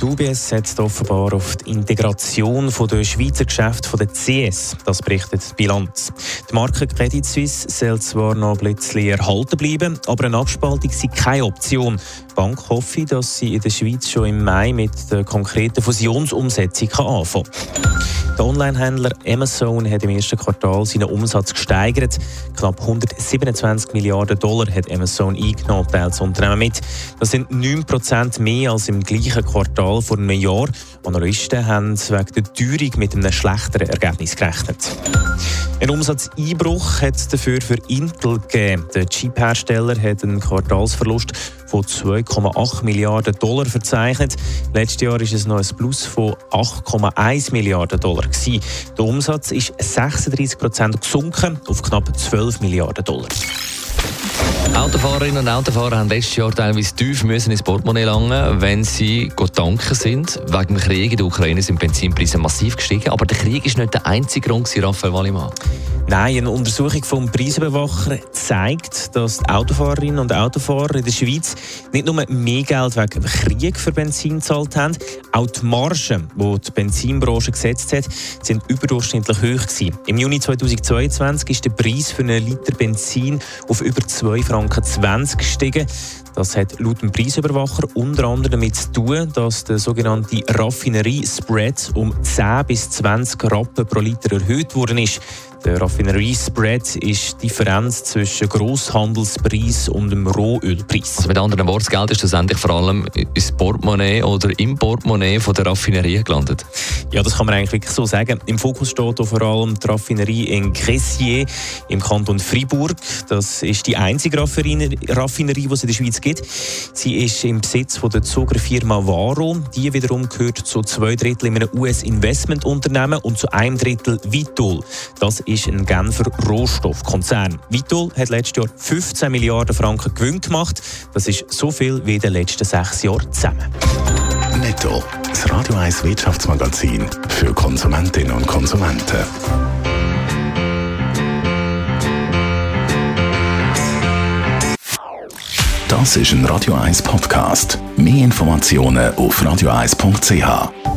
Die UBS setzt offenbar auf die Integration der Schweizer Geschäfte der CS. Das berichtet die Bilanz. Die Marke Credit Suisse soll zwar noch ein bisschen erhalten bleiben, aber eine Abspaltung sei keine Option. Die Bank hoffe, dass sie in der Schweiz schon im Mai mit der konkreten Fusionsumsetzung anfangen kann. Der Onlinehändler Amazon hat im ersten Quartal seinen Umsatz gesteigert. Knapp 127 Milliarden Dollar hat Amazon eingenommen, teilt das Unternehmen mit. Das sind 9% mehr als im gleichen Quartal vor einem Jahr. Analysten haben wegen der Teuerung mit einem schlechteren Ergebnis gerechnet. Ein Umsatzeinbruch hat es dafür für Intel gegeben. Der Chip-Hersteller hat einen Quartalsverlust von 2,8 Milliarden Dollar verzeichnet. Letztes Jahr ist es noch ein Plus von 8,1 Milliarden Dollar. Gewesen. Der Umsatz ist 36 Prozent gesunken auf knapp 12 Milliarden Dollar. Autofahrerinnen und Autofahrer haben letztes Jahr teilweise tief müssen ins Portemonnaie langen, wenn sie tanken sind. Wegen dem Krieg in der Ukraine sind Benzinpreise massiv gestiegen. Aber der Krieg ist nicht der einzige Grund, Raphael Wallimann. Nein, eine Untersuchung vom Preisüberwacher zeigt, dass die Autofahrerinnen und Autofahrer in der Schweiz nicht nur mehr Geld wegen Krieg für Benzin gezahlt haben, auch die Margen, die die Benzinbranche gesetzt hat, sind überdurchschnittlich hoch gewesen. Im Juni 2022 ist der Preis für einen Liter Benzin auf über 2,20 Franken gestiegen. Das hat laut dem Preisüberwacher unter anderem damit zu tun, dass der sogenannte Raffinerie-Spread um 10 bis 20 Rappen pro Liter erhöht worden ist. Der Raffinerie-Spread ist die Differenz zwischen Grosshandelspreis und dem Rohölpreis. Also mit anderen Worten, das Geld ist schlussendlich vor allem ins Portemonnaie oder im Portemonnaie von der Raffinerie gelandet? Ja, das kann man eigentlich wirklich so sagen. Im Fokus steht vor allem die Raffinerie in Cressier im Kanton Fribourg. Das ist die einzige Raffinerie, die es in der Schweiz gibt. Sie ist im Besitz von der Zugerfirma Varo. Die wiederum gehört zu zwei Drittel in einem US-Investmentunternehmen und zu einem Drittel Vitol. Das ist ist ein Genfer Rohstoffkonzern. Vitol hat letztes Jahr 15 Milliarden Franken Gewinn gemacht. Das ist so viel wie in den letzten sechs Jahren zusammen. Netto, das Radio 1 Wirtschaftsmagazin für Konsumentinnen und Konsumenten. Das ist ein Radio 1 Podcast. Mehr Informationen auf radio1.ch.